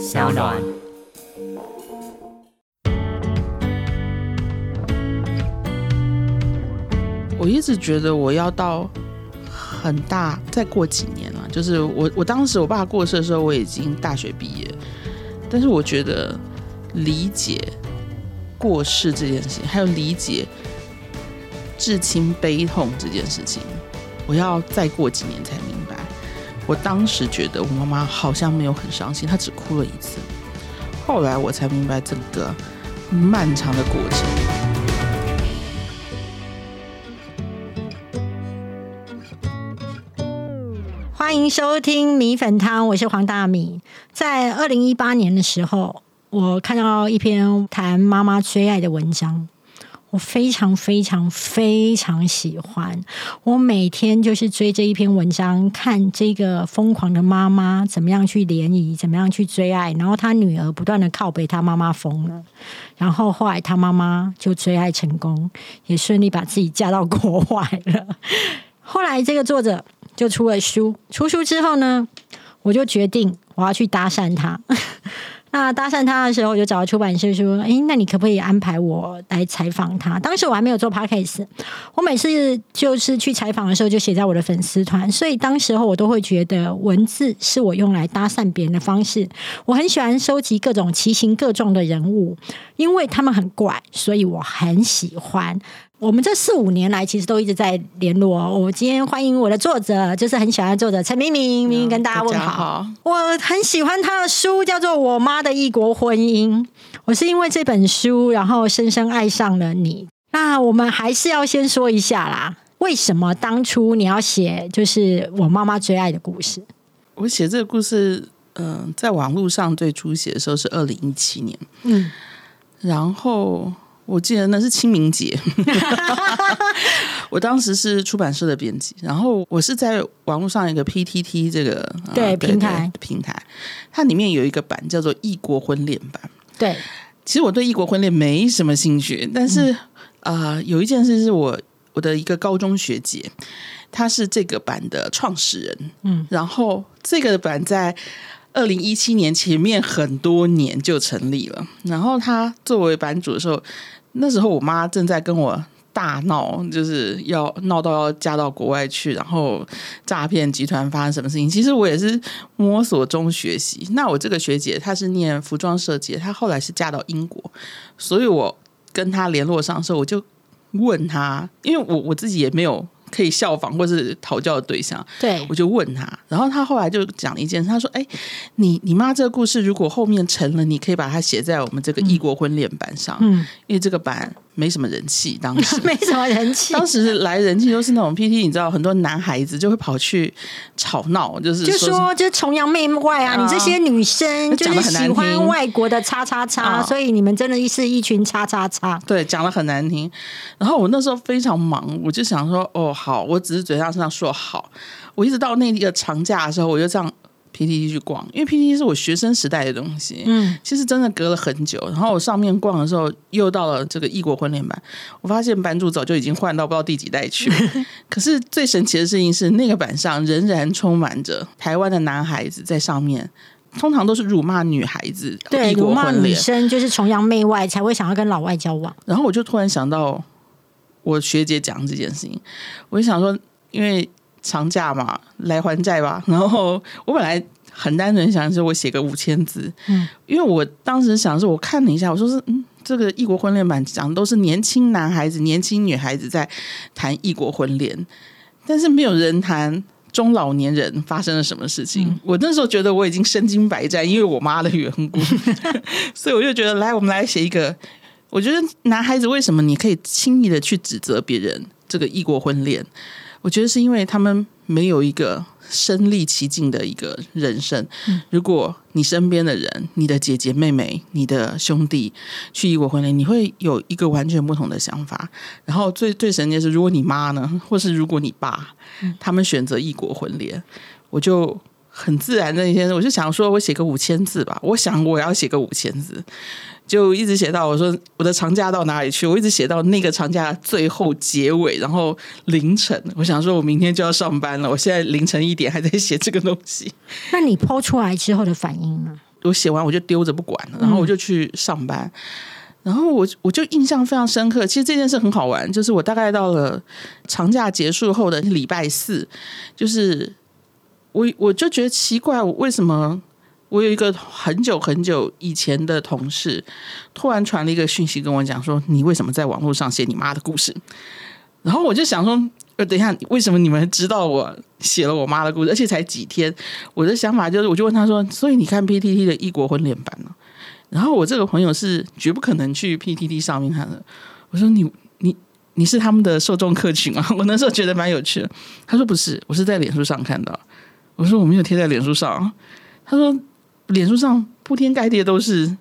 小暖。我一直觉得我要到很大，再过几年了。就是我，我当时我爸过世的时候，我已经大学毕业。但是我觉得理解过世这件事情，还有理解至亲悲痛这件事情，我要再过几年才明。我当时觉得我妈妈好像没有很伤心，她只哭了一次。后来我才明白整个漫长的过程。欢迎收听米粉汤，我是黄大米。在二零一八年的时候，我看到一篇谈妈妈缺爱的文章，我非常非常非常喜欢。我每天就是追这一篇文章，看这个疯狂的妈妈怎么样去联谊，怎么样去追爱，然后她女儿不断的靠背，她妈妈疯了，然后后来她妈妈就追爱成功，也顺利把自己嫁到国外了。后来这个作者。就出了书，出书之后呢，我就决定我要去搭讪他。那搭讪他的时候，我就找到出版社说：“哎，那你可不可以安排我来采访他？”当时我还没有做 podcast，我每次就是去采访的时候，就写在我的粉丝团，所以当时候我都会觉得文字是我用来搭讪别人的方式。我很喜欢收集各种奇形各状的人物，因为他们很怪，所以我很喜欢。我们这四五年来，其实都一直在联络。我今天欢迎我的作者，就是很喜欢的作者陈明明，明明跟大家问好。我很喜欢他的书，叫做《我妈的异国婚姻》。我是因为这本书，然后深深爱上了你。那我们还是要先说一下啦，为什么当初你要写就是我妈妈最爱的故事？我写这个故事，嗯，在网络上最初写的时候是二零一七年，嗯，然后。我记得那是清明节，我当时是出版社的编辑，然后我是在网络上一个 PTT 这个对平台。平台，它里面有一个版叫做异国婚恋版。对，其实我对异国婚恋没什么兴趣，但是啊，有一件事是我我的一个高中学姐，她是这个版的创始人，嗯，然后这个版在。二零一七年前面很多年就成立了，然后他作为版主的时候，那时候我妈正在跟我大闹，就是要闹到要嫁到国外去，然后诈骗集团发生什么事情。其实我也是摸索中学习。那我这个学姐她是念服装设计，她后来是嫁到英国，所以我跟她联络上的时候，我就问她，因为我我自己也没有。可以效仿或是讨教的对象，对我就问他，然后他后来就讲了一件，他说：“哎，你你妈这个故事如果后面成了，你可以把它写在我们这个异国婚恋版上，因为这个版。”没什么人气，当时 没什么人气。当时来人气都是那种 PT，你知道，很多男孩子就会跑去吵闹，就是就说就是崇洋媚外啊！你这些女生就是喜欢外国的叉叉叉，所以你们真的是一群叉叉叉。对，讲的很难听。然后我那时候非常忙，我就想说，哦，好，我只是嘴上上说好。我一直到那个长假的时候，我就这样。PPT 去逛，因为 PTT 是我学生时代的东西，嗯，其实真的隔了很久。然后我上面逛的时候，又到了这个异国婚恋版，我发现版主早就已经换到不知道第几代去。可是最神奇的事情是，那个版上仍然充满着台湾的男孩子在上面，通常都是辱骂女孩子，对，辱骂女生就是崇洋媚外才会想要跟老外交往。然后我就突然想到，我学姐讲这件事情，我就想说，因为。长假嘛，来还债吧。然后我本来很单纯想是我写个五千字，嗯，因为我当时想是，我看了一下，我说是，嗯，这个异国婚恋版讲的都是年轻男孩子、年轻女孩子在谈异国婚恋，但是没有人谈中老年人发生了什么事情。我那时候觉得我已经身经百战，因为我妈的缘故，所以我就觉得，来，我们来写一个。我觉得男孩子为什么你可以轻易的去指责别人这个异国婚恋？我觉得是因为他们没有一个身历其境的一个人生。如果你身边的人、你的姐姐妹妹、你的兄弟去异国婚恋，你会有一个完全不同的想法。然后最最神奇的是，如果你妈呢，或是如果你爸，他们选择异国婚恋，我就很自然的一天，我就想说，我写个五千字吧。我想我要写个五千字。就一直写到我说我的长假到哪里去？我一直写到那个长假最后结尾，然后凌晨，我想说我明天就要上班了。我现在凌晨一点还在写这个东西。那你抛出来之后的反应呢？我写完我就丢着不管了，然后我就去上班。然后我我就印象非常深刻，其实这件事很好玩，就是我大概到了长假结束后的礼拜四，就是我我就觉得奇怪，我为什么我有一个很久很久以前的同事，突然传了一个讯息跟我讲说，你为什么在网络上写你妈的故事？然后我就想说，呃，等一下，为什么你们知道我写了我妈的故事，而且才几天？我的想法就是，我就问他说，所以你看 PTT 的异国婚恋版呢？然后我这个朋友是绝不可能去 PTT 上面看的。我说你你你是他们的受众客群啊？我那时候觉得蛮有趣的。他说不是，我是在脸书上看到。我说我没有贴在脸书上。他说脸书上铺天盖地都是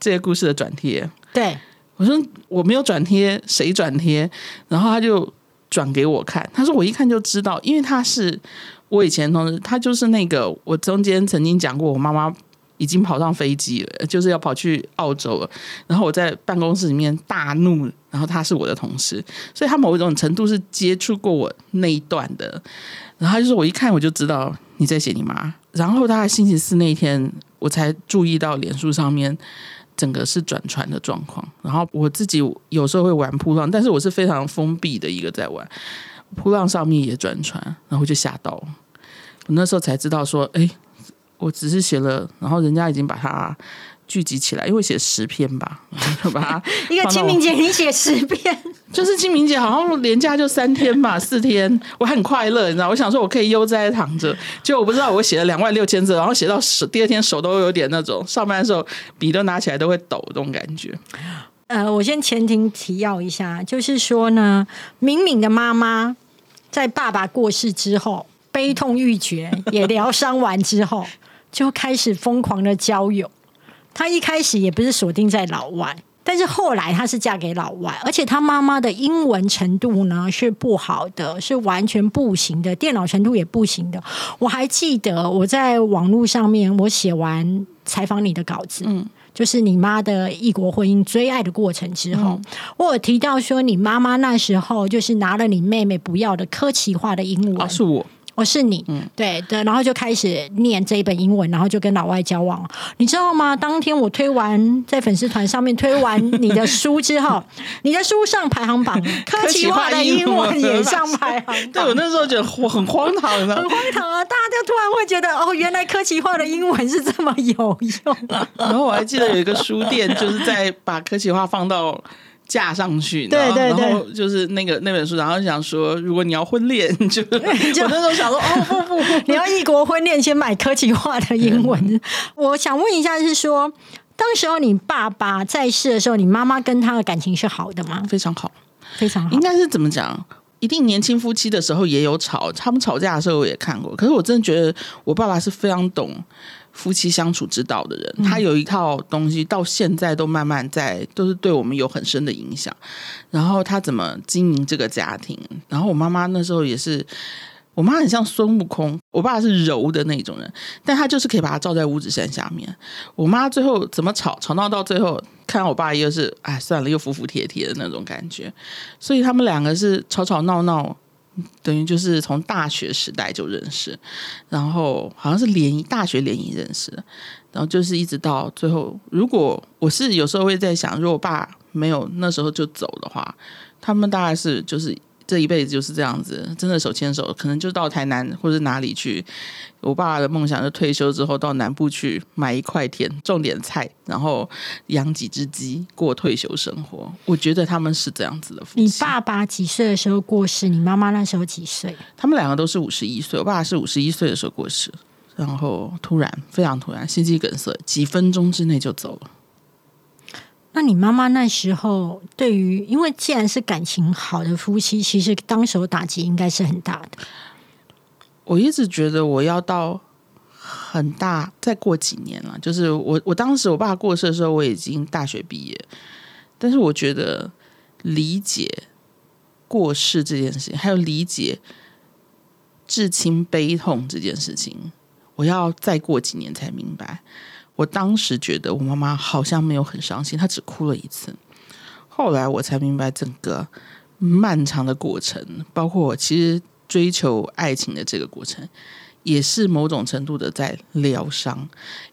这些故事的转贴。对，我说我没有转贴，谁转贴？然后他就转给我看。他说我一看就知道，因为他是我以前同事，他就是那个我中间曾经讲过我妈妈。已经跑上飞机了，就是要跑去澳洲了。然后我在办公室里面大怒，然后他是我的同事，所以他某一种程度是接触过我那一段的。然后他就说我一看我就知道你在写你妈。然后大概星期四那天我才注意到脸书上面整个是转传的状况。然后我自己有时候会玩扑浪，但是我是非常封闭的一个在玩扑浪，上面也转传，然后就吓到。我那时候才知道说，哎。我只是写了，然后人家已经把它聚集起来，因为写十篇吧，把它 一个清明节你写十篇，就是清明节好像连假就三天吧，四天，我很快乐，你知道，我想说我可以悠哉躺着，就我不知道我写了两万六千字，然后写到手第二天手都有点那种上班的时候笔都拿起来都会抖这种感觉。呃，我先前庭提要一下，就是说呢，敏敏的妈妈在爸爸过世之后悲痛欲绝，也疗伤完之后。就开始疯狂的交友，她一开始也不是锁定在老外，但是后来她是嫁给老外，而且她妈妈的英文程度呢是不好的，是完全不行的，电脑程度也不行的。我还记得我在网络上面，我写完采访你的稿子，嗯，就是你妈的异国婚姻追爱的过程之后，我有提到说你妈妈那时候就是拿了你妹妹不要的科奇化的英文，是我。我是你，对对，然后就开始念这一本英文，然后就跟老外交往。你知道吗？当天我推完在粉丝团上面推完你的书之后，你的书上排行榜，科奇化的英文也上排行榜。对我那时候觉得很荒唐，很荒唐啊！大家就突然会觉得，哦，原来科奇化的英文是这么有用。然后我还记得有一个书店，就是在把科奇化放到。架上去，对对对，然后就是那个那本书，然后想说，如果你要婚恋，就我那时候想说，哦不不 不，你要异国婚恋，先买科技化的英文。我想问一下，是说，当时候你爸爸在世的时候，你妈妈跟他的感情是好的吗？非常好，非常好。应该是怎么讲？一定年轻夫妻的时候也有吵，他们吵架的时候我也看过。可是我真的觉得，我爸爸是非常懂。夫妻相处之道的人，他有一套东西，到现在都慢慢在，都是对我们有很深的影响。然后他怎么经营这个家庭？然后我妈妈那时候也是，我妈很像孙悟空，我爸是柔的那种人，但他就是可以把他罩在五指山下面。我妈最后怎么吵，吵闹到最后，看我爸又是哎算了，又服服帖帖的那种感觉。所以他们两个是吵吵闹闹。等于就是从大学时代就认识，然后好像是联谊大学联谊认识，然后就是一直到最后。如果我是有时候会在想，如果我爸没有那时候就走的话，他们大概是就是。这一辈子就是这样子，真的手牵手，可能就到台南或者哪里去。我爸爸的梦想是退休之后到南部去买一块田，种点菜，然后养几只鸡，过退休生活。我觉得他们是这样子的。你爸爸几岁的时候过世？你妈妈那时候几岁？他们两个都是五十一岁。我爸爸是五十一岁的时候过世，然后突然非常突然，心肌梗塞，几分钟之内就走了。那你妈妈那时候对于，因为既然是感情好的夫妻，其实当时打击应该是很大的。我一直觉得我要到很大，再过几年了。就是我，我当时我爸过世的时候，我已经大学毕业。但是我觉得理解过世这件事情，还有理解至亲悲痛这件事情，我要再过几年才明白。我当时觉得我妈妈好像没有很伤心，她只哭了一次。后来我才明白，整个漫长的过程，包括我其实追求爱情的这个过程，也是某种程度的在疗伤。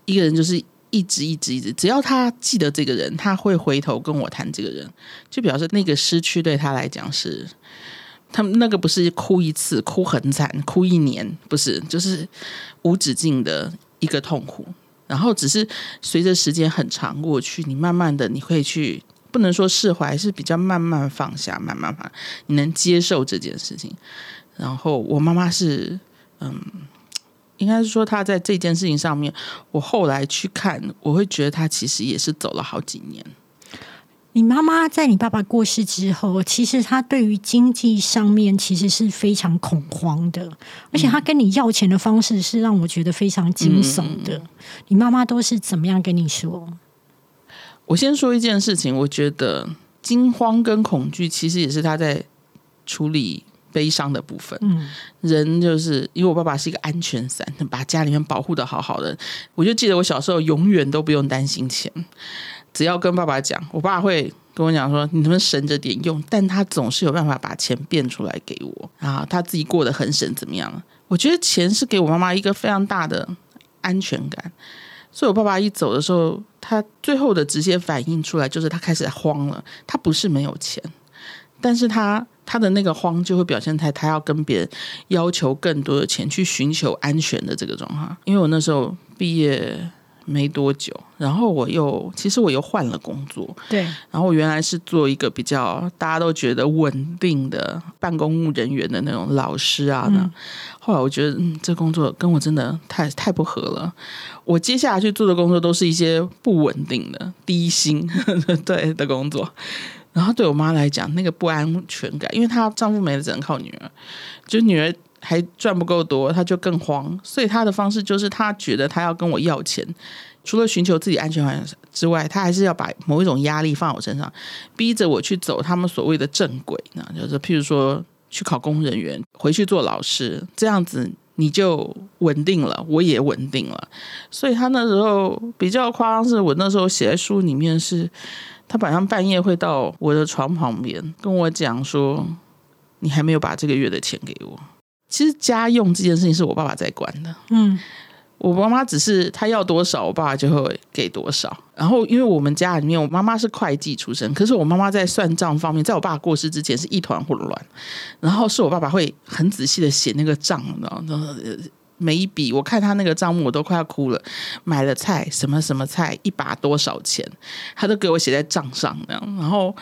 一个人就是一直一直一直，只要他记得这个人，他会回头跟我谈这个人，就表示那个失去对他来讲是，他们那个不是哭一次，哭很惨，哭一年，不是，就是无止境的一个痛苦。然后只是随着时间很长过去，你慢慢的你会去，不能说释怀，是比较慢慢放下，慢慢放，你能接受这件事情。然后我妈妈是，嗯。应该是说，她在这件事情上面，我后来去看，我会觉得她其实也是走了好几年。你妈妈在你爸爸过世之后，其实她对于经济上面其实是非常恐慌的，而且她跟你要钱的方式是让我觉得非常惊悚的。你妈妈都是怎么样跟你说？我先说一件事情，我觉得惊慌跟恐惧其实也是他在处理。悲伤的部分，嗯，人就是因为我爸爸是一个安全伞，把家里面保护的好好的。我就记得我小时候永远都不用担心钱，只要跟爸爸讲，我爸会跟我讲说：“你能不能省着点用？”但他总是有办法把钱变出来给我啊，他自己过得很省，怎么样？我觉得钱是给我妈妈一个非常大的安全感。所以我爸爸一走的时候，他最后的直接反应出来就是他开始慌了。他不是没有钱，但是他。他的那个慌就会表现在他要跟别人要求更多的钱去寻求安全的这个状况。因为我那时候毕业没多久，然后我又其实我又换了工作，对。然后我原来是做一个比较大家都觉得稳定的办公务人员的那种老师啊。那后来我觉得，嗯，这工作跟我真的太太不合了。我接下来去做的工作都是一些不稳定的低薪 对的工作。然后对我妈来讲，那个不安全感，因为她丈夫没了，只能靠女儿，就女儿还赚不够多，他就更慌。所以他的方式就是，他觉得他要跟我要钱，除了寻求自己安全感之外，他还是要把某一种压力放我身上，逼着我去走他们所谓的正轨。那就是譬如说去考公务人员，回去做老师，这样子你就稳定了，我也稳定了。所以他那时候比较夸张，是我那时候写在书里面是。他晚上半夜会到我的床旁边跟我讲说：“你还没有把这个月的钱给我。”其实家用这件事情是我爸爸在管的。嗯，我妈妈只是他要多少，我爸爸就会给多少。然后因为我们家里面，我妈妈是会计出身，可是我妈妈在算账方面，在我爸过世之前是一团混乱。然后是我爸爸会很仔细的写那个账，然后每一笔，我看他那个账目，我都快要哭了。买了菜，什么什么菜，一把多少钱，他都给我写在账上。那样，然后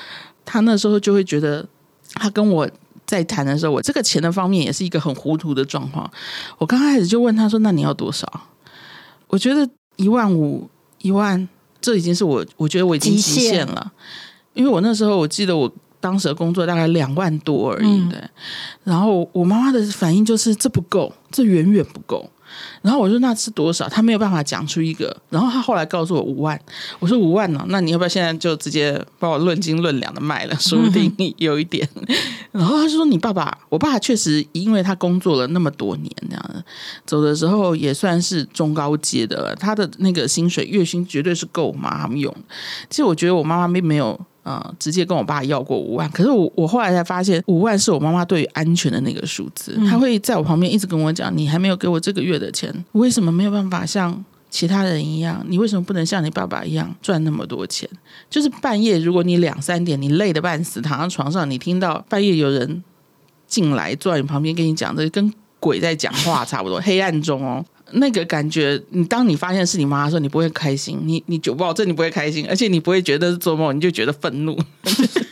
他那时候就会觉得，他跟我在谈的时候，我这个钱的方面也是一个很糊涂的状况。我刚开始就问他说：“那你要多少？”我觉得一万五、一万，这已经是我我觉得我已经极限了。因为我那时候我记得我。当时的工作大概两万多而已，对。然后我妈妈的反应就是这不够，这远远不够。然后我说那是多少？他没有办法讲出一个。然后他后来告诉我五万。我说五万呢？那你要不要现在就直接把我论斤论两的卖了？说不定有一点。然后他说你爸爸，我爸确实因为他工作了那么多年，这样的走的时候也算是中高阶的了。他的那个薪水月薪绝对是够妈妈用。其实我觉得我妈妈并没有。呃，直接跟我爸要过五万，可是我我后来才发现，五万是我妈妈对于安全的那个数字。她会在我旁边一直跟我讲：“你还没有给我这个月的钱，为什么没有办法像其他人一样？你为什么不能像你爸爸一样赚那么多钱？就是半夜，如果你两三点，你累得半死，躺在床上，你听到半夜有人进来坐在你旁边跟你讲，这跟鬼在讲话差不多，黑暗中哦。”那个感觉，你当你发现是你妈的时候，你不会开心，你你就保证你不会开心，而且你不会觉得是做梦，你就觉得愤怒，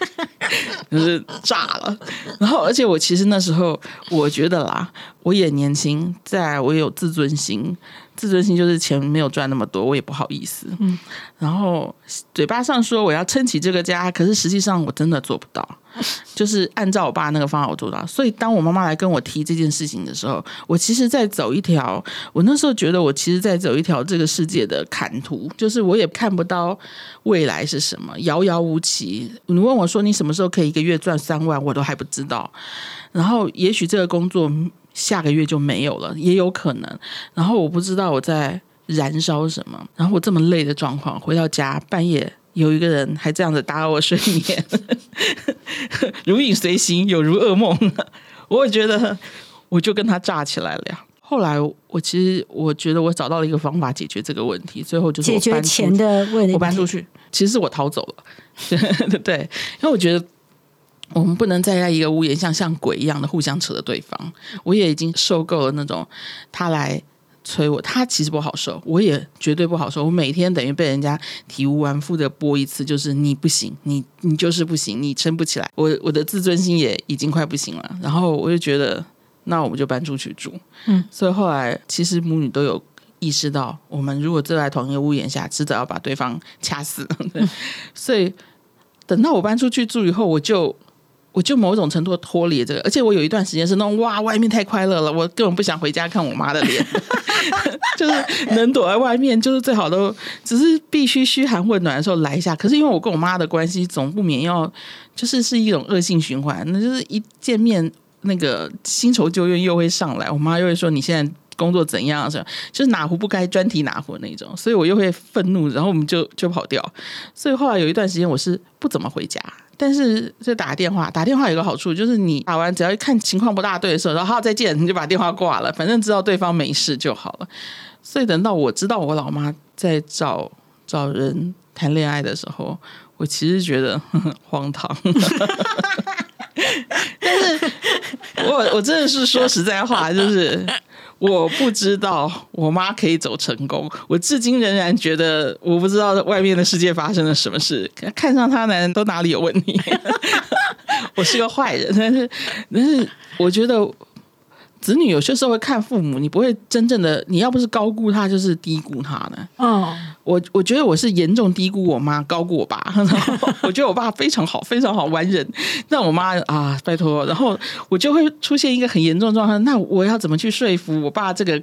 就是炸了。然后，而且我其实那时候我觉得啦，我也年轻，在我有自尊心。自尊心就是钱没有赚那么多，我也不好意思。嗯，然后嘴巴上说我要撑起这个家，可是实际上我真的做不到。就是按照我爸那个方法我做到。所以当我妈妈来跟我提这件事情的时候，我其实在走一条，我那时候觉得我其实在走一条这个世界的坎途，就是我也看不到未来是什么，遥遥无期。你问我说你什么时候可以一个月赚三万，我都还不知道。然后也许这个工作。下个月就没有了，也有可能。然后我不知道我在燃烧什么。然后我这么累的状况，回到家半夜有一个人还这样子打扰我睡眠，如影随形，有如噩梦。我也觉得，我就跟他炸起来了呀。后来我其实我觉得我找到了一个方法解决这个问题，最后就是解决钱的问题，我搬出去，其实是我逃走了，对，因为我觉得我们不能再在一个屋檐像像鬼一样的互相扯着对方，我也已经受够了那种他来。催我，他其实不好受，我也绝对不好受。我每天等于被人家体无完肤的播一次，就是你不行，你你就是不行，你撑不起来。我我的自尊心也已经快不行了。然后我就觉得，那我们就搬出去住。嗯，所以后来其实母女都有意识到，我们如果住在同一个屋檐下，迟早要把对方掐死。所以等到我搬出去住以后，我就。我就某种程度脱离这个，而且我有一段时间是那种哇，外面太快乐了，我根本不想回家看我妈的脸，就是能躲在外面，就是最好都只是必须嘘寒问暖的时候来一下。可是因为我跟我妈的关系总不免要，就是是一种恶性循环，那就是一见面那个新仇旧怨又会上来，我妈又会说你现在工作怎样，是就是哪壶不开专提哪壶那种，所以我又会愤怒，然后我们就就跑掉。所以后来有一段时间我是不怎么回家。但是就打电话，打电话有个好处，就是你打完只要一看情况不大对的时候，然后再见，你就把电话挂了，反正知道对方没事就好了。所以等到我知道我老妈在找找人谈恋爱的时候，我其实觉得荒唐。但是我我真的是说实在话，就是。我不知道我妈可以走成功，我至今仍然觉得我不知道外面的世界发生了什么事。看上他男人都哪里有问题？我是个坏人，但是但是我觉得。子女有些时候会看父母，你不会真正的，你要不是高估他，就是低估他呢。哦，我我觉得我是严重低估我妈，高估我爸。我觉得我爸非常好，非常好，完人。那我妈啊，拜托，然后我就会出现一个很严重的状况。那我要怎么去说服我爸这个？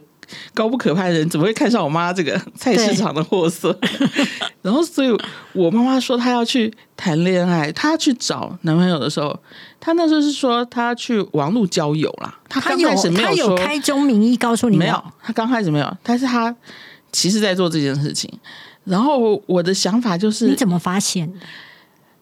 高不可攀的人怎么会看上我妈这个 菜市场的货色？然后，所以我妈妈说她要去谈恋爱，她去找男朋友的时候，她那时候是说她去网络交友啦。她刚开始没有说开宗明义告诉你没有，她刚开始没有，但是她其实在做这件事情。然后我的想法就是，你怎么发现？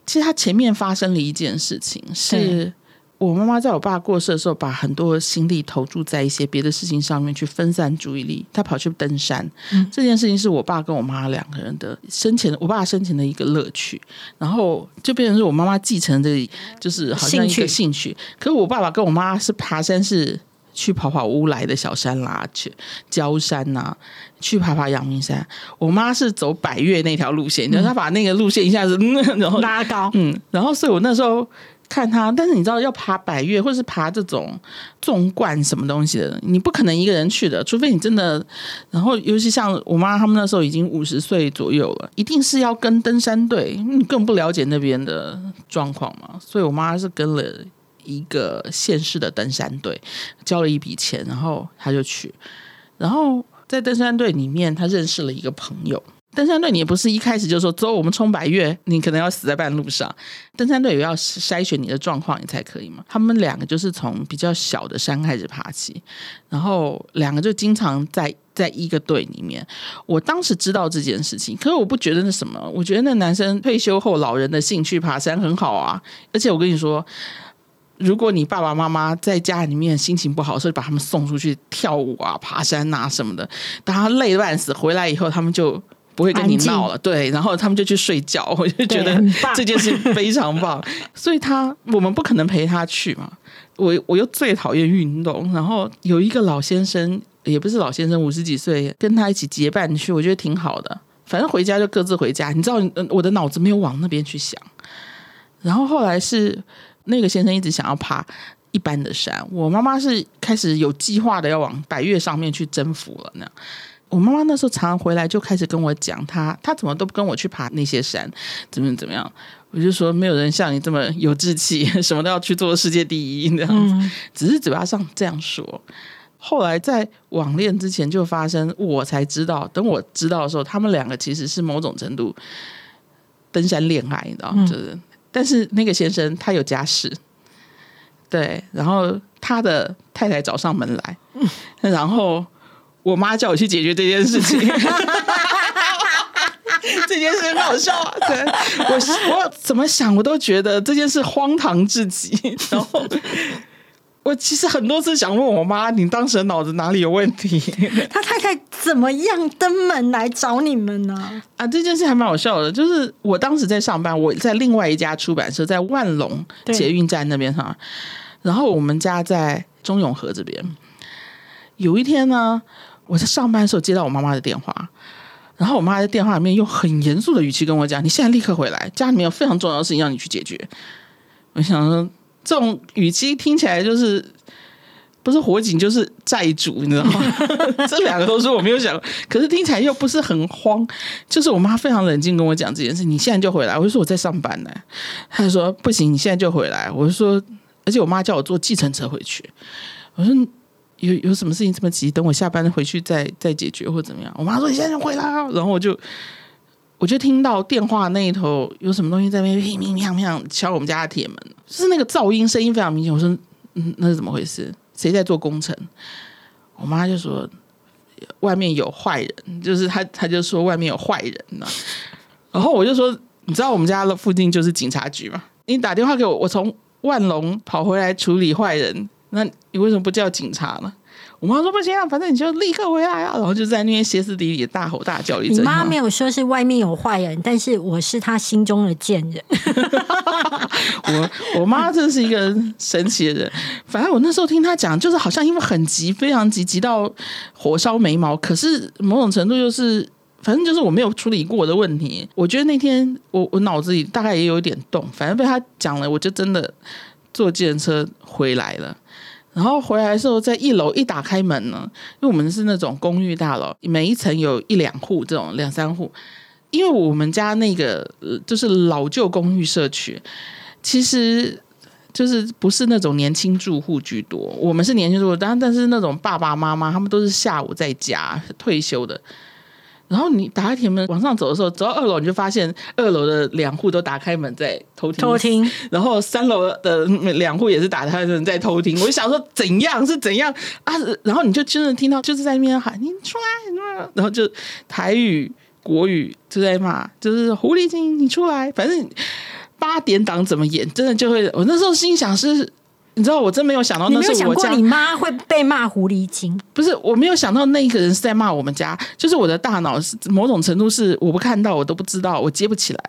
其实她前面发生了一件事情是。我妈妈在我爸过世的时候，把很多心力投注在一些别的事情上面，去分散注意力。她跑去登山，这件事情是我爸跟我妈两个人的生前，我爸生前的一个乐趣。然后就变成是我妈妈继承这，就是好像一个兴趣。可是我爸爸跟我妈是爬山，是去跑跑乌来的小山啦，去焦山呐，去爬爬阳明山。我妈是走百越那条路线，就是她把那个路线一下子然后拉高，嗯，然后所以我那时候。看他，但是你知道要爬百越或者是爬这种纵贯什么东西的，你不可能一个人去的，除非你真的。然后尤其像我妈他们那时候已经五十岁左右了，一定是要跟登山队，你更不了解那边的状况嘛。所以我妈是跟了一个县市的登山队，交了一笔钱，然后他就去。然后在登山队里面，他认识了一个朋友。登山队，你也不是一开始就说走，我们冲百越，你可能要死在半路上。登山队也要筛选你的状况，你才可以嘛。他们两个就是从比较小的山开始爬起，然后两个就经常在在一个队里面。我当时知道这件事情，可是我不觉得那什么，我觉得那男生退休后老人的兴趣爬山很好啊。而且我跟你说，如果你爸爸妈妈在家里面心情不好，所以把他们送出去跳舞啊、爬山啊什么的，当他累半死回来以后，他们就。不会跟你闹了，对，然后他们就去睡觉，我就觉得这件事非常棒。所以他我们不可能陪他去嘛。我我又最讨厌运动，然后有一个老先生，也不是老先生，五十几岁，跟他一起结伴去，我觉得挺好的。反正回家就各自回家，你知道，我的脑子没有往那边去想。然后后来是那个先生一直想要爬一般的山，我妈妈是开始有计划的要往百越上面去征服了那样。我妈妈那时候常常回来就开始跟我讲，她她怎么都不跟我去爬那些山，怎么怎么样？我就说没有人像你这么有志气，什么都要去做世界第一这样子。只是嘴巴上这样说，后来在网恋之前就发生，我才知道。等我知道的时候，他们两个其实是某种程度登山恋爱，你知道就是，但是那个先生他有家室，对，然后他的太太找上门来，然后。我妈叫我去解决这件事情，这件事很好笑啊！对我，我怎么想我都觉得这件事荒唐至极。然后，我其实很多次想问我妈，你当时的脑子哪里有问题？他太太怎么样登门来找你们呢？啊，这件事还蛮好笑的，就是我当时在上班，我在另外一家出版社，在万隆捷运站那边哈，然后我们家在中永和这边。有一天呢，我在上班的时候接到我妈妈的电话，然后我妈在电话里面用很严肃的语气跟我讲：“你现在立刻回来，家里面有非常重要的事情要你去解决。”我想说，这种语气听起来就是不是火警就是债主，你知道吗？这两个都是我没有想过，可是听起来又不是很慌。就是我妈非常冷静跟我讲这件事，你现在就回来。我就说我在上班呢，她就说不行，你现在就回来。我就说，而且我妈叫我坐计程车回去。我说有有什么事情这么急？等我下班回去再再解决或怎么样？我妈说你现在就回来啊，然后我就。我就听到电话那一头有什么东西在那边乒乒乓乓敲我们家的铁门，就是那个噪音声音非常明显。我说，嗯，那是怎么回事？谁在做工程？我妈就说外面有坏人，就是她，她就说外面有坏人呢。然后我就说，你知道我们家的附近就是警察局吗？你打电话给我，我从万隆跑回来处理坏人，那你为什么不叫警察呢？我妈说不行啊，反正你就立刻回来啊。然后就在那边歇斯底里地大吼大叫一阵。你妈没有说是外面有坏人，但是我是她心中的贱人。我我妈真是一个神奇的人。反正我那时候听她讲，就是好像因为很急，非常急，急到火烧眉毛。可是某种程度就是，反正就是我没有处理过的问题。我觉得那天我我脑子里大概也有一点动，反正被她讲了，我就真的坐计程车回来了。然后回来的时候，在一楼一打开门呢，因为我们是那种公寓大楼，每一层有一两户这种两三户。因为我们家那个就是老旧公寓社区，其实就是不是那种年轻住户居多，我们是年轻住户，但但是那种爸爸妈妈他们都是下午在家退休的。然后你打开铁门往上走的时候，走到二楼，你就发现二楼的两户都打开门在偷听偷听，然后三楼的两户也是打开门在偷听。我就想说怎样是怎样啊？然后你就真的听到就是在那边喊你出来，你出来然后就台语、国语就在骂，就是狐狸精你出来。反正八点档怎么演，真的就会。我那时候心想是。你知道，我真没有想到那是我家没有想过你妈会被骂狐狸精？不是，我没有想到那一个人是在骂我们家，就是我的大脑是某种程度是我不看到我都不知道，我接不起来。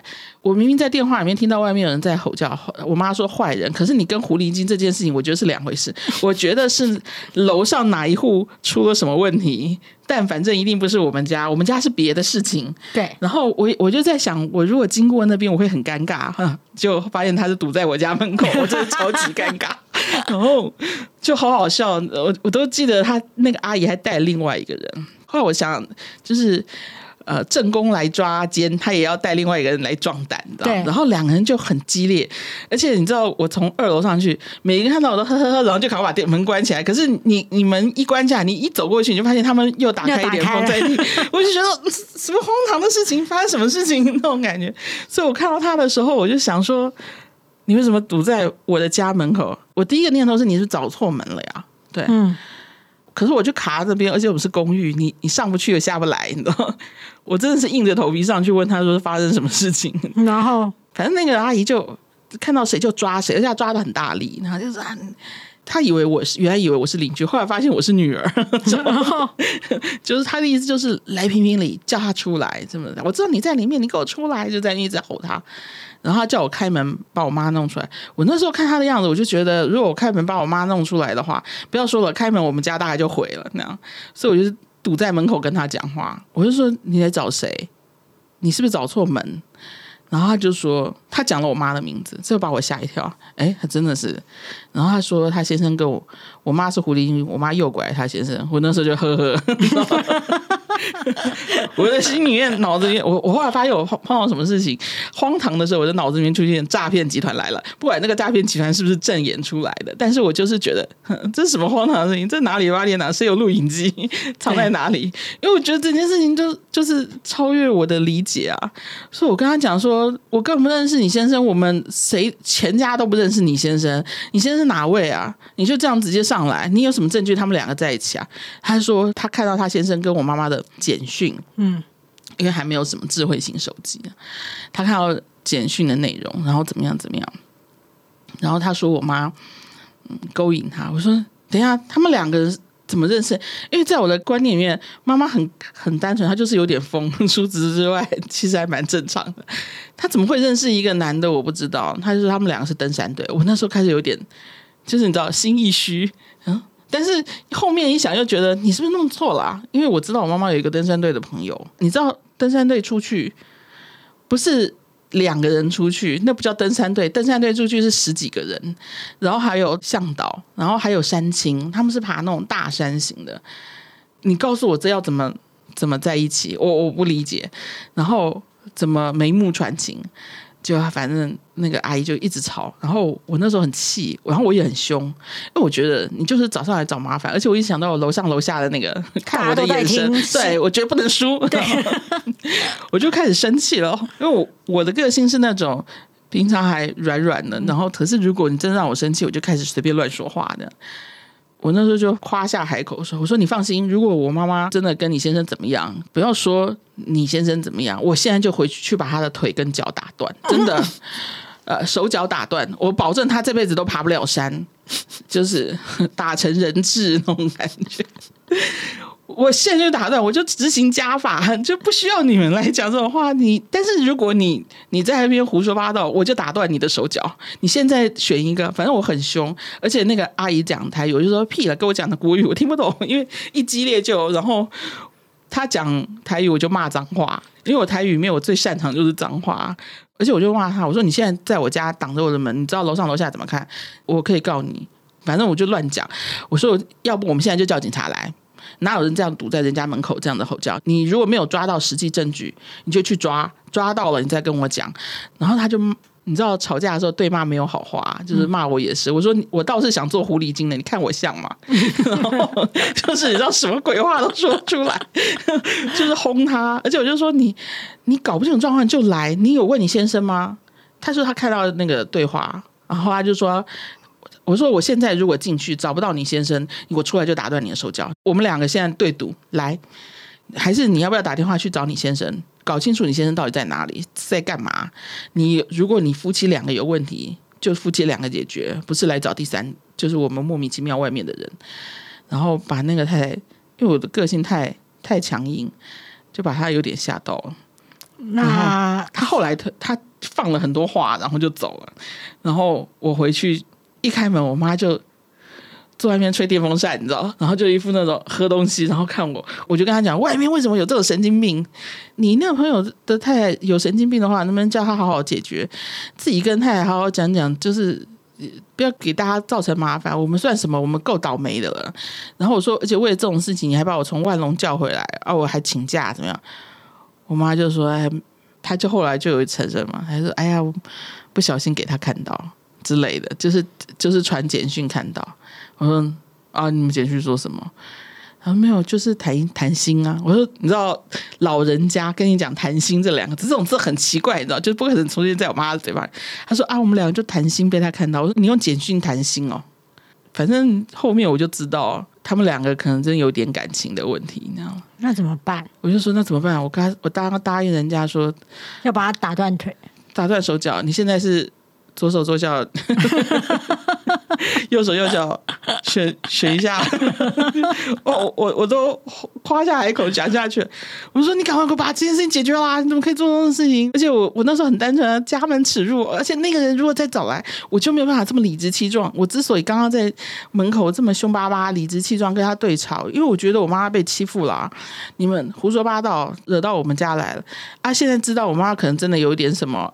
我明明在电话里面听到外面有人在吼叫，我妈说坏人，可是你跟狐狸精这件事情，我觉得是两回事。我觉得是楼上哪一户出了什么问题，但反正一定不是我们家，我们家是别的事情。对，然后我我就在想，我如果经过那边，我会很尴尬，哈，就发现他是堵在我家门口，我真的超级尴尬。然后就好好笑，我我都记得他那个阿姨还带另外一个人。后来我想，就是呃正宫来抓奸，他也要带另外一个人来壮胆，你知道吗对然后两个人就很激烈，而且你知道，我从二楼上去，每个人看到我都呵呵呵，然后就赶快把店门关起来。可是你你们一关起来，你一走过去，你就发现他们又打开一点风在地，我就觉得嗯什么荒唐的事情，发生什么事情那种感觉。所以我看到他的时候，我就想说。你为什么堵在我的家门口？我第一个念头是你是找错门了呀？对，嗯，可是我就卡在这边，而且我们是公寓，你你上不去也下不来，你知道？我真的是硬着头皮上去问他说发生什么事情。然后反正那个阿姨就看到谁就抓谁，而且她抓的很大力，然后就是啊她以为我是原来以为我是邻居，后来发现我是女儿，然后 就是她的意思就是来评评理，叫她出来，这么的。我知道你在里面，你给我出来，就在那一直吼她。然后他叫我开门把我妈弄出来。我那时候看他的样子，我就觉得如果我开门把我妈弄出来的话，不要说了，开门我们家大概就毁了那样。所以我就堵在门口跟他讲话，我就说你在找谁？你是不是找错门？然后他就说，他讲了我妈的名字，这把我吓一跳。哎，他真的是。然后他说，他先生跟我，我妈是狐狸精，我妈诱拐他先生。我那时候就呵呵，我的心里面、脑子里面，我我后来发现我碰碰到什么事情荒唐的时候，我的脑子里面出现诈骗集团来了。不管那个诈骗集团是不是正演出来的，但是我就是觉得哼这是什么荒唐的事情？这哪里挖点哪？是有录影机藏在哪里？因为我觉得这件事情就就是超越我的理解啊。所以我跟他讲说，我根本不认识你先生，我们谁全家都不认识你先生，你先生是哪位啊？你就这样直接上来，你有什么证据他们两个在一起啊？他说他看到他先生跟我妈妈的简讯，嗯，因为还没有什么智慧型手机，他看到简讯的内容，然后怎么样怎么样，然后他说我妈嗯。勾引他。我说等一下，他们两个人怎么认识？因为在我的观念里面，妈妈很很单纯，她就是有点疯。除此之外，其实还蛮正常的。她怎么会认识一个男的？我不知道。他就说他们两个是登山队。我那时候开始有点，就是你知道心一虚，嗯。但是后面一想，又觉得你是不是弄错了？因为我知道我妈妈有一个登山队的朋友，你知道登山队出去不是两个人出去，那不叫登山队，登山队出去是十几个人，然后还有向导，然后还有山青，他们是爬那种大山型的。你告诉我这要怎么怎么在一起？我我不理解。然后怎么眉目传情？就反正那个阿姨就一直吵，然后我那时候很气，然后我也很凶，因为我觉得你就是早上来找麻烦，而且我一想到我楼上楼下的那个看我的眼神，对我觉得不能输，我就开始生气了。因为我我的个性是那种平常还软软的，然后可是如果你真让我生气，我就开始随便乱说话的。我那时候就夸下海口说：“我说你放心，如果我妈妈真的跟你先生怎么样，不要说你先生怎么样，我现在就回去去把他的腿跟脚打断，真的，呃，手脚打断，我保证他这辈子都爬不了山，就是 打成人质那种感觉。”我现在就打断，我就执行加法，就不需要你们来讲这种话。你，但是如果你你在那边胡说八道，我就打断你的手脚。你现在选一个，反正我很凶，而且那个阿姨讲台语，我就说屁了，跟我讲的国语我听不懂，因为一激烈就，然后他讲台语我就骂脏话，因为我台语里面我最擅长就是脏话，而且我就骂他，我说你现在在我家挡着我的门，你知道楼上楼下怎么看？我可以告你，反正我就乱讲。我说要不我们现在就叫警察来。哪有人这样堵在人家门口这样的吼叫？你如果没有抓到实际证据，你就去抓，抓到了你再跟我讲。然后他就你知道吵架的时候对骂没有好话，就是骂我也是。我说我倒是想做狐狸精的，你看我像吗？然 后就是你知道什么鬼话都说出来，就是轰他。而且我就说你你搞不清楚状况就来，你有问你先生吗？他说他看到那个对话，然后他就说。我说我现在如果进去找不到你先生，我出来就打断你的手脚。我们两个现在对赌，来，还是你要不要打电话去找你先生，搞清楚你先生到底在哪里，在干嘛？你如果你夫妻两个有问题，就夫妻两个解决，不是来找第三，就是我们莫名其妙外面的人，然后把那个太太，因为我的个性太太强硬，就把他有点吓到了。那他后来他他放了很多话，然后就走了。然后我回去。一开门，我妈就坐外面吹电风扇，你知道，然后就一副那种喝东西，然后看我，我就跟他讲，外面为什么有这种神经病？你那个朋友的太太有神经病的话，能不能叫他好好解决？自己跟太太好好讲讲，就是不要给大家造成麻烦。我们算什么？我们够倒霉的了。然后我说，而且为了这种事情，你还把我从万隆叫回来啊？我还请假怎么样？我妈就说，哎，他就后来就有承认嘛，他说，哎呀，不小心给他看到。之类的，就是就是传简讯看到，我说啊，你们简讯说什么？他说没有，就是谈谈心啊。我说你知道老人家跟你讲谈心这两个字，这种字很奇怪，你知道，就是不可能出现在我妈的嘴巴。他说啊，我们两个就谈心，被他看到。我说你用简讯谈心哦，反正后面我就知道他们两个可能真有点感情的问题，你知道吗？那怎么办？我就说那怎么办？我刚我答答应人家说要把他打断腿，打断手脚。你现在是？左手左脚，右手右脚，选选一下。我我我都夸下海口讲下去。我说你赶快给我把这件事情解决啦！你怎么可以做这种事情？而且我我那时候很单纯，家门耻辱。而且那个人如果再找来，我就没有办法这么理直气壮。我之所以刚刚在门口这么凶巴巴、理直气壮跟他对吵，因为我觉得我妈妈被欺负了。你们胡说八道，惹到我们家来了。啊！现在知道我妈妈可能真的有一点什么，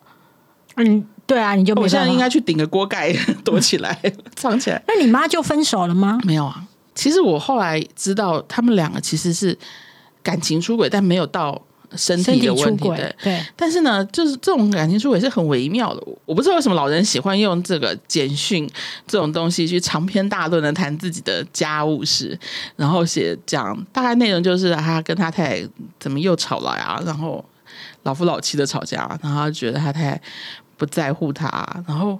嗯。对啊，你就我现在应该去顶个锅盖 躲起来 藏起来。那你妈就分手了吗？没有啊。其实我后来知道，他们两个其实是感情出轨，但没有到身体的问题。对。但是呢，就是这种感情出轨是很微妙的。我不知道为什么老人喜欢用这个简讯这种东西去长篇大论的谈自己的家务事，然后写讲大概内容就是他跟他太太怎么又吵了啊，然后老夫老妻的吵架，然后觉得他太太。不在乎他，然后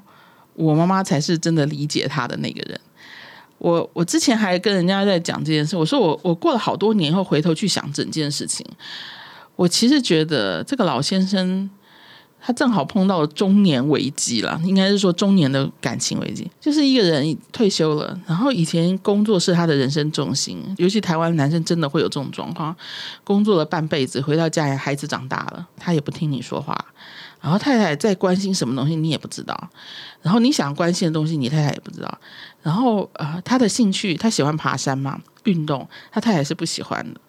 我妈妈才是真的理解他的那个人。我我之前还跟人家在讲这件事，我说我我过了好多年后回头去想整件事情，我其实觉得这个老先生他正好碰到了中年危机了，应该是说中年的感情危机。就是一个人退休了，然后以前工作是他的人生重心，尤其台湾男生真的会有这种状况，工作了半辈子，回到家里孩子长大了，他也不听你说话，然后太太在关心什么东西你也不知道，然后你想关心的东西你太太也不知道，然后呃他的兴趣他喜欢爬山嘛，运动，他太太是不喜欢的，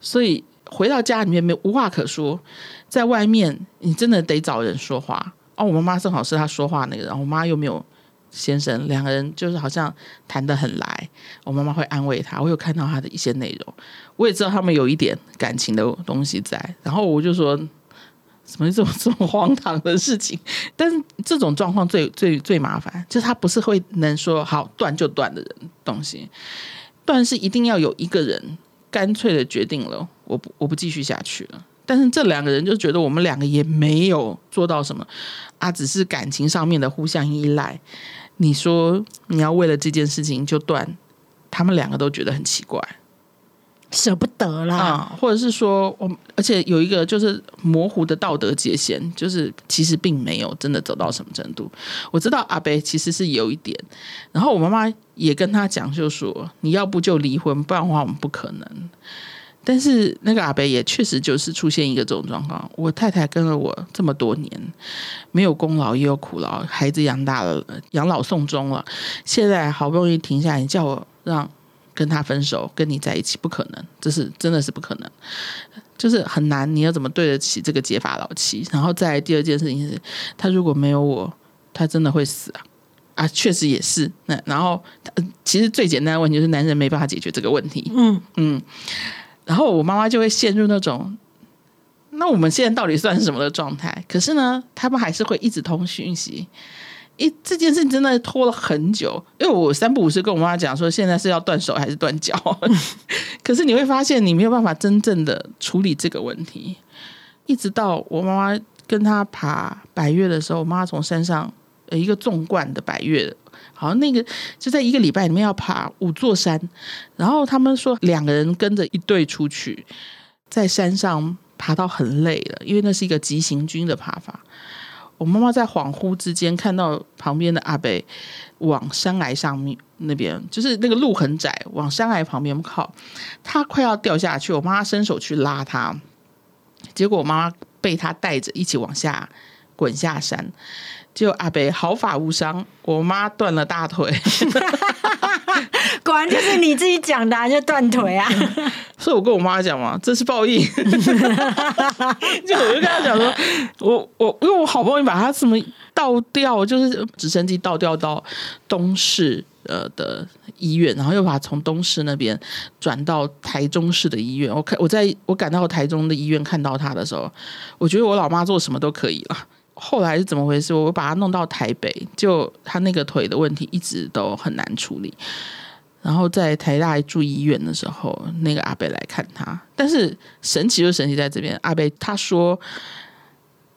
所以回到家里面没无话可说。在外面，你真的得找人说话哦。我妈妈正好是他说话那个人，我妈又没有先生，两个人就是好像谈得很来。我妈妈会安慰他，我有看到他的一些内容，我也知道他们有一点感情的东西在。然后我就说，什么这么这么荒唐的事情？但是这种状况最最最麻烦，就是他不是会能说好断就断的人东西，断是一定要有一个人干脆的决定了，我不我不继续下去了。但是这两个人就觉得我们两个也没有做到什么啊，只是感情上面的互相依赖。你说你要为了这件事情就断，他们两个都觉得很奇怪，舍不得啦。啊，或者是说我，而且有一个就是模糊的道德界限，就是其实并没有真的走到什么程度。我知道阿贝其实是有一点，然后我妈妈也跟他讲，就说你要不就离婚，不然的话我们不可能。但是那个阿贝也确实就是出现一个这种状况。我太太跟了我这么多年，没有功劳也有苦劳，孩子养大了，养老送终了，现在好不容易停下来，叫我让跟他分手，跟你在一起，不可能，这是真的是不可能，就是很难。你要怎么对得起这个结发老妻？然后再第二件事情是，他如果没有我，他真的会死啊！啊，确实也是。那然后，其实最简单的问题就是男人没办法解决这个问题。嗯嗯。然后我妈妈就会陷入那种，那我们现在到底算是什么的状态？可是呢，他们还是会一直通讯息。一这件事真的拖了很久，因为我三不五时跟我妈妈讲说，现在是要断手还是断脚？可是你会发现，你没有办法真正的处理这个问题。一直到我妈妈跟她爬百越的时候，我妈妈从山上呃一个纵贯的百越。好像，那个就在一个礼拜里面要爬五座山，然后他们说两个人跟着一队出去，在山上爬到很累了，因为那是一个急行军的爬法。我妈妈在恍惚之间看到旁边的阿北往山崖上面那边，就是那个路很窄，往山崖旁边靠，他快要掉下去，我妈妈伸手去拉他，结果我妈妈被他带着一起往下滚下山。就阿北毫发无伤，我妈断了大腿，果然就是你自己讲的，就断腿啊！所以我跟我妈讲嘛，这是报应。就我就跟她讲说，我我因为我好不容易把它什么倒掉，就是直升机倒掉到东市呃的医院，然后又把它从东市那边转到台中市的医院。我看我在我赶到台中的医院看到他的时候，我觉得我老妈做什么都可以了。后来是怎么回事？我把他弄到台北，就他那个腿的问题一直都很难处理。然后在台大住医院的时候，那个阿贝来看他，但是神奇就神奇在这边，阿贝他说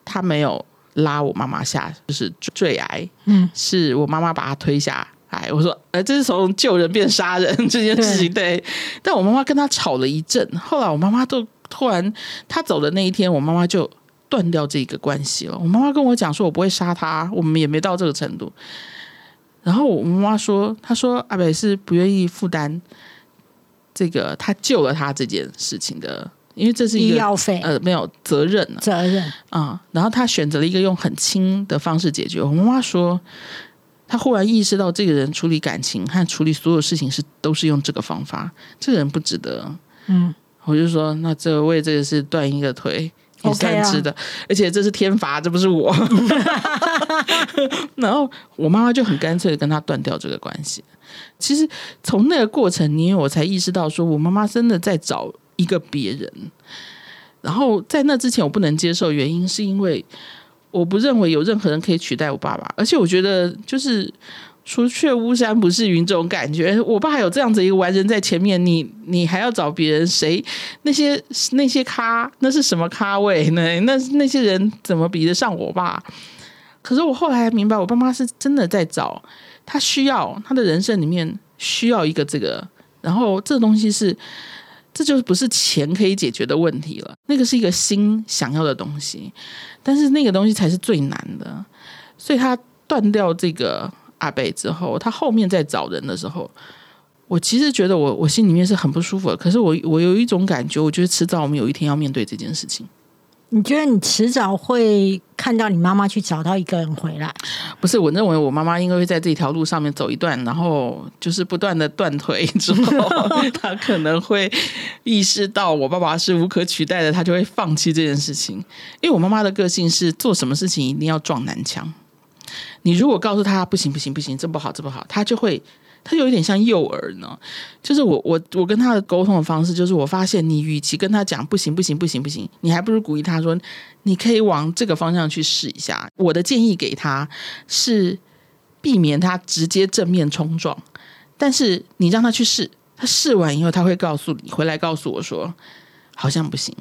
他没有拉我妈妈下，就是坠崖，嗯，是我妈妈把他推下来。我说，哎，这是从救人变杀人这件事情，对。但我妈妈跟他吵了一阵，后来我妈妈都突然他走的那一天，我妈妈就。断掉这个关系了。我妈妈跟我讲说，我不会杀他，我们也没到这个程度。然后我妈妈说，她说阿北是不愿意负担这个他救了他这件事情的，因为这是一个医药费，呃，没有责任，责任啊。然后他选择了一个用很轻的方式解决。我妈妈说，他忽然意识到，这个人处理感情和处理所有事情是都是用这个方法，这个人不值得。嗯，我就说，那这为这个是断一个腿。也算值的，而且这是天罚，这不是我。然后我妈妈就很干脆的跟他断掉这个关系。其实从那个过程，因为我才意识到，说我妈妈真的在找一个别人。然后在那之前，我不能接受，原因是因为我不认为有任何人可以取代我爸爸，而且我觉得就是。除却巫山不是云这种感觉，我爸有这样子一个完人在前面，你你还要找别人谁？那些那些咖，那是什么咖位呢？那那些人怎么比得上我爸？可是我后来明白，我爸妈是真的在找他需要他的人生里面需要一个这个，然后这东西是这就不是钱可以解决的问题了，那个是一个心想要的东西，但是那个东西才是最难的。所以他断掉这个阿贝之后，他后面在找人的时候，我其实觉得我我心里面是很不舒服的。可是我我有一种感觉，我觉得迟早我们有一天要面对这件事情。你觉得你迟早会看到你妈妈去找到一个人回来？不是，我认为我妈妈应该会在这条路上面走一段，然后就是不断的断腿 之后，她可能会意识到我爸爸是无可取代的，她就会放弃这件事情。因为我妈妈的个性是做什么事情一定要撞南墙，你如果告诉他不行不行不行，这不好这不好，他就会。他有一点像幼儿呢，就是我我我跟他的沟通的方式，就是我发现你与其跟他讲不行不行不行不行，你还不如鼓励他说，你可以往这个方向去试一下。我的建议给他是避免他直接正面冲撞，但是你让他去试，他试完以后他会告诉你，回来告诉我说好像不行。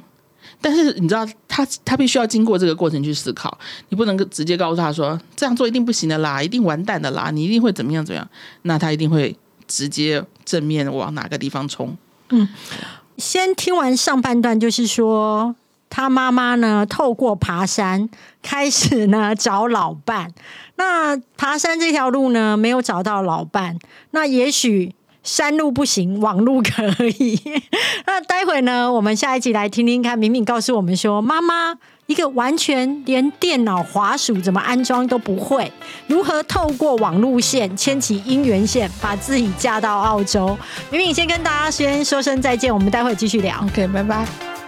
但是你知道，他他必须要经过这个过程去思考，你不能直接告诉他说这样做一定不行的啦，一定完蛋的啦，你一定会怎么样怎么样？那他一定会直接正面往哪个地方冲？嗯，先听完上半段，就是说他妈妈呢，透过爬山开始呢找老伴。那爬山这条路呢，没有找到老伴，那也许。山路不行，网路可以。那待会呢？我们下一集来听听看，敏敏告诉我们说，妈妈一个完全连电脑滑鼠怎么安装都不会，如何透过网路线牵起姻缘线，把自己嫁到澳洲？敏敏先跟大家先说声再见，我们待会继续聊。OK，拜拜。